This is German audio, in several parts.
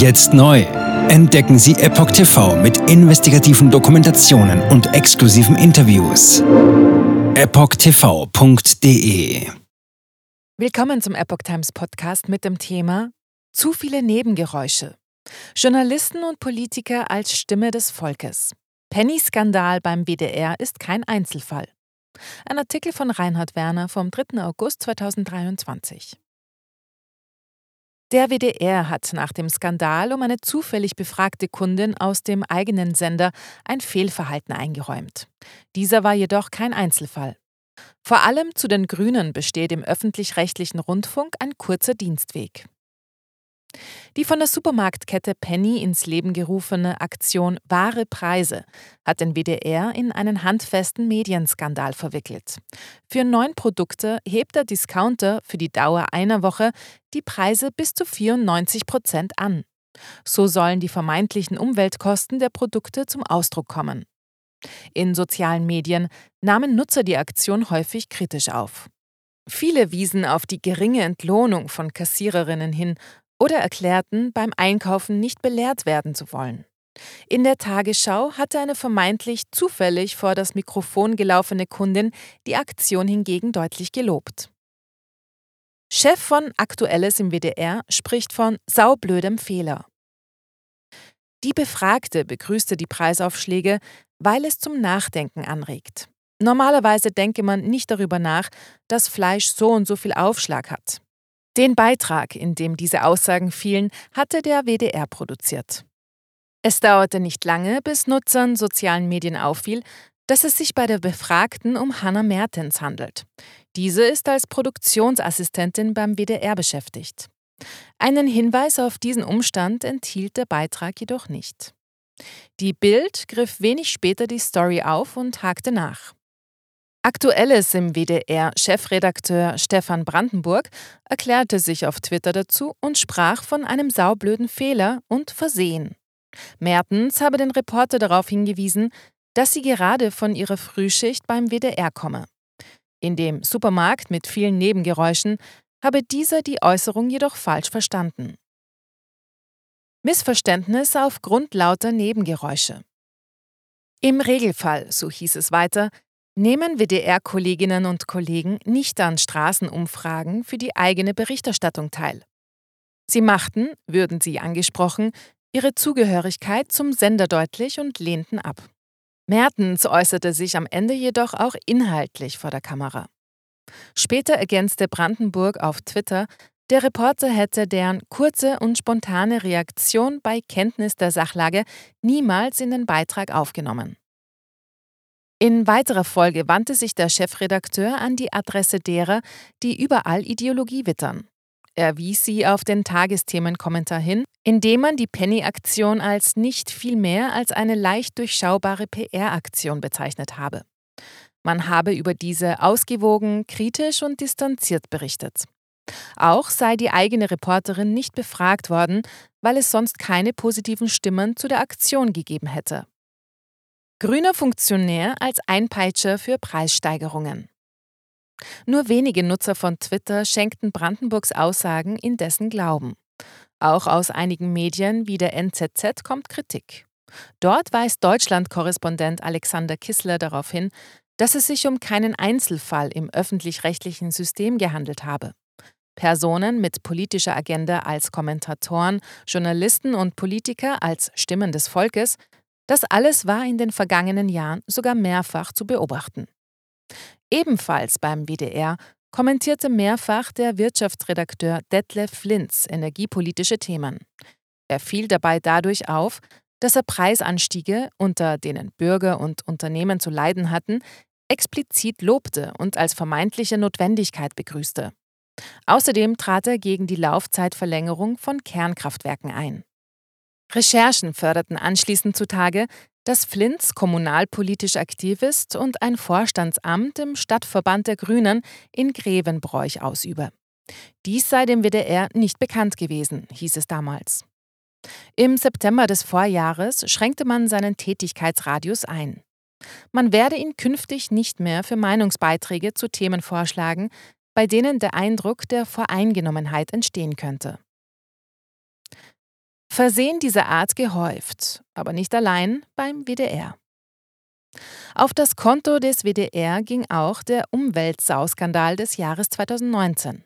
Jetzt neu. Entdecken Sie Epoch TV mit investigativen Dokumentationen und exklusiven Interviews. EpochTV.de Willkommen zum Epoch Times Podcast mit dem Thema Zu viele Nebengeräusche. Journalisten und Politiker als Stimme des Volkes. Penny-Skandal beim WDR ist kein Einzelfall. Ein Artikel von Reinhard Werner vom 3. August 2023. Der WDR hat nach dem Skandal um eine zufällig befragte Kundin aus dem eigenen Sender ein Fehlverhalten eingeräumt. Dieser war jedoch kein Einzelfall. Vor allem zu den Grünen besteht im öffentlich-rechtlichen Rundfunk ein kurzer Dienstweg. Die von der Supermarktkette Penny ins Leben gerufene Aktion Wahre Preise hat den WDR in einen handfesten Medienskandal verwickelt. Für neun Produkte hebt der Discounter für die Dauer einer Woche die Preise bis zu 94 Prozent an. So sollen die vermeintlichen Umweltkosten der Produkte zum Ausdruck kommen. In sozialen Medien nahmen Nutzer die Aktion häufig kritisch auf. Viele wiesen auf die geringe Entlohnung von Kassiererinnen hin oder erklärten, beim Einkaufen nicht belehrt werden zu wollen. In der Tagesschau hatte eine vermeintlich zufällig vor das Mikrofon gelaufene Kundin die Aktion hingegen deutlich gelobt. Chef von Aktuelles im WDR spricht von saublödem Fehler. Die Befragte begrüßte die Preisaufschläge, weil es zum Nachdenken anregt. Normalerweise denke man nicht darüber nach, dass Fleisch so und so viel Aufschlag hat. Den Beitrag, in dem diese Aussagen fielen, hatte der WDR produziert. Es dauerte nicht lange, bis Nutzern sozialen Medien auffiel, dass es sich bei der Befragten um Hannah Mertens handelt. Diese ist als Produktionsassistentin beim WDR beschäftigt. Einen Hinweis auf diesen Umstand enthielt der Beitrag jedoch nicht. Die Bild griff wenig später die Story auf und hakte nach. Aktuelles im WDR-Chefredakteur Stefan Brandenburg erklärte sich auf Twitter dazu und sprach von einem saublöden Fehler und Versehen. Mertens habe den Reporter darauf hingewiesen, dass sie gerade von ihrer Frühschicht beim WDR komme. In dem Supermarkt mit vielen Nebengeräuschen habe dieser die Äußerung jedoch falsch verstanden. Missverständnis aufgrund lauter Nebengeräusche. Im Regelfall, so hieß es weiter, nehmen WDR-Kolleginnen und Kollegen nicht an Straßenumfragen für die eigene Berichterstattung teil. Sie machten, würden sie angesprochen, ihre Zugehörigkeit zum Sender deutlich und lehnten ab. Mertens äußerte sich am Ende jedoch auch inhaltlich vor der Kamera. Später ergänzte Brandenburg auf Twitter, der Reporter hätte deren kurze und spontane Reaktion bei Kenntnis der Sachlage niemals in den Beitrag aufgenommen. In weiterer Folge wandte sich der Chefredakteur an die Adresse derer, die überall Ideologie wittern. Er wies sie auf den Tagesthemenkommentar hin, indem man die Penny-Aktion als nicht viel mehr als eine leicht durchschaubare PR-Aktion bezeichnet habe. Man habe über diese ausgewogen, kritisch und distanziert berichtet. Auch sei die eigene Reporterin nicht befragt worden, weil es sonst keine positiven Stimmen zu der Aktion gegeben hätte. Grüner Funktionär als Einpeitscher für Preissteigerungen. Nur wenige Nutzer von Twitter schenkten Brandenburgs Aussagen indessen Glauben. Auch aus einigen Medien wie der NZZ kommt Kritik. Dort weist Deutschland-Korrespondent Alexander Kissler darauf hin, dass es sich um keinen Einzelfall im öffentlich-rechtlichen System gehandelt habe. Personen mit politischer Agenda als Kommentatoren, Journalisten und Politiker als Stimmen des Volkes das alles war in den vergangenen Jahren sogar mehrfach zu beobachten. Ebenfalls beim WDR kommentierte mehrfach der Wirtschaftsredakteur Detlef Flinz energiepolitische Themen. Er fiel dabei dadurch auf, dass er Preisanstiege, unter denen Bürger und Unternehmen zu leiden hatten, explizit lobte und als vermeintliche Notwendigkeit begrüßte. Außerdem trat er gegen die Laufzeitverlängerung von Kernkraftwerken ein. Recherchen förderten anschließend zutage, dass Flinz kommunalpolitisch aktiv ist und ein Vorstandsamt im Stadtverband der Grünen in Grevenbroich ausübe. Dies sei dem WDR nicht bekannt gewesen, hieß es damals. Im September des Vorjahres schränkte man seinen Tätigkeitsradius ein. Man werde ihn künftig nicht mehr für Meinungsbeiträge zu Themen vorschlagen, bei denen der Eindruck der Voreingenommenheit entstehen könnte. Versehen dieser Art gehäuft, aber nicht allein beim WDR. Auf das Konto des WDR ging auch der Umweltsauskandal des Jahres 2019.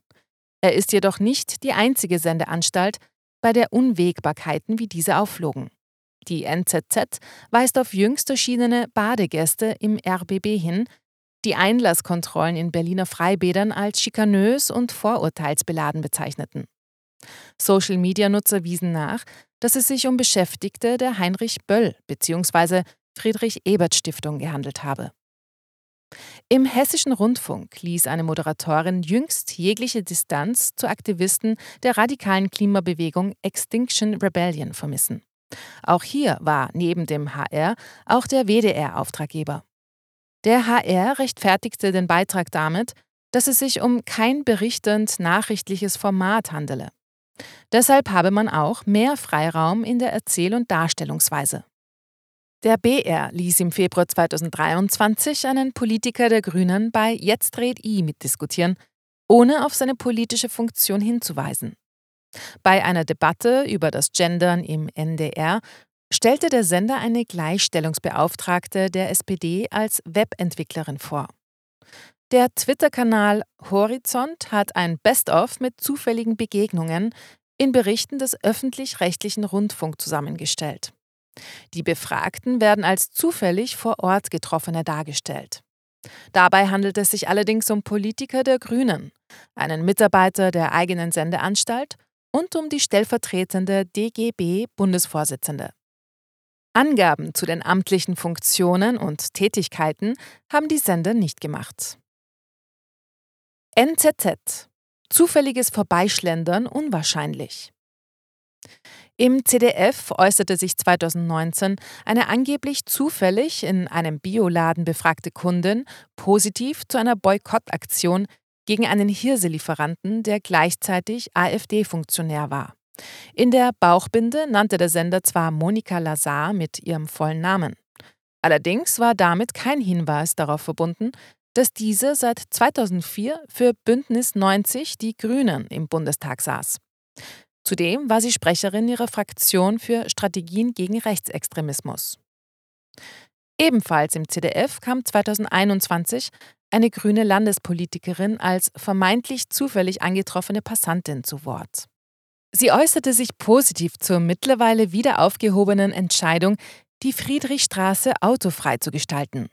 Er ist jedoch nicht die einzige Sendeanstalt, bei der Unwägbarkeiten wie diese aufflogen. Die NZZ weist auf jüngst erschienene Badegäste im RBB hin, die Einlasskontrollen in Berliner Freibädern als schikanös und vorurteilsbeladen bezeichneten. Social-Media-Nutzer wiesen nach, dass es sich um Beschäftigte der Heinrich Böll bzw. Friedrich Ebert Stiftung gehandelt habe. Im hessischen Rundfunk ließ eine Moderatorin jüngst jegliche Distanz zu Aktivisten der radikalen Klimabewegung Extinction Rebellion vermissen. Auch hier war neben dem HR auch der WDR Auftraggeber. Der HR rechtfertigte den Beitrag damit, dass es sich um kein berichtend nachrichtliches Format handele. Deshalb habe man auch mehr Freiraum in der Erzähl- und Darstellungsweise. Der BR ließ im Februar 2023 einen Politiker der Grünen bei Jetzt red I mitdiskutieren, ohne auf seine politische Funktion hinzuweisen. Bei einer Debatte über das Gendern im NDR stellte der Sender eine Gleichstellungsbeauftragte der SPD als Webentwicklerin vor. Der Twitter-Kanal Horizont hat ein Best-of mit zufälligen Begegnungen in Berichten des öffentlich-rechtlichen Rundfunk zusammengestellt. Die Befragten werden als zufällig vor Ort Getroffene dargestellt. Dabei handelt es sich allerdings um Politiker der Grünen, einen Mitarbeiter der eigenen Sendeanstalt und um die stellvertretende DGB-Bundesvorsitzende. Angaben zu den amtlichen Funktionen und Tätigkeiten haben die Sender nicht gemacht. NZZ Zufälliges Vorbeischlendern unwahrscheinlich. Im CDF äußerte sich 2019 eine angeblich zufällig in einem Bioladen befragte Kundin positiv zu einer Boykottaktion gegen einen Hirselieferanten, der gleichzeitig AfD-Funktionär war. In der Bauchbinde nannte der Sender zwar Monika Lazar mit ihrem vollen Namen. Allerdings war damit kein Hinweis darauf verbunden, dass diese seit 2004 für Bündnis 90 die Grünen im Bundestag saß. Zudem war sie Sprecherin ihrer Fraktion für Strategien gegen Rechtsextremismus. Ebenfalls im CDF kam 2021 eine grüne Landespolitikerin als vermeintlich zufällig angetroffene Passantin zu Wort. Sie äußerte sich positiv zur mittlerweile wieder aufgehobenen Entscheidung, die Friedrichstraße autofrei zu gestalten.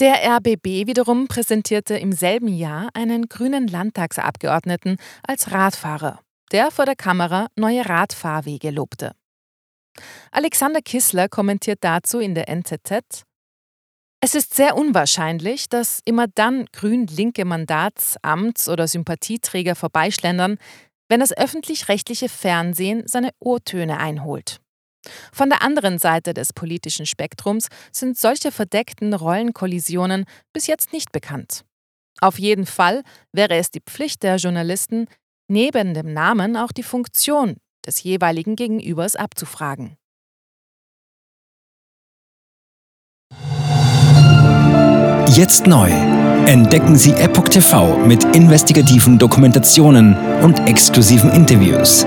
Der RBB wiederum präsentierte im selben Jahr einen grünen Landtagsabgeordneten als Radfahrer der vor der Kamera neue Radfahrwege lobte. Alexander Kissler kommentiert dazu in der NZZ, es ist sehr unwahrscheinlich, dass immer dann grün-linke Mandats-, Amts- oder Sympathieträger vorbeischlendern, wenn das öffentlich-rechtliche Fernsehen seine O-Töne einholt. Von der anderen Seite des politischen Spektrums sind solche verdeckten Rollenkollisionen bis jetzt nicht bekannt. Auf jeden Fall wäre es die Pflicht der Journalisten, neben dem Namen auch die Funktion des jeweiligen Gegenübers abzufragen. Jetzt neu. Entdecken Sie Epoch TV mit investigativen Dokumentationen und exklusiven Interviews.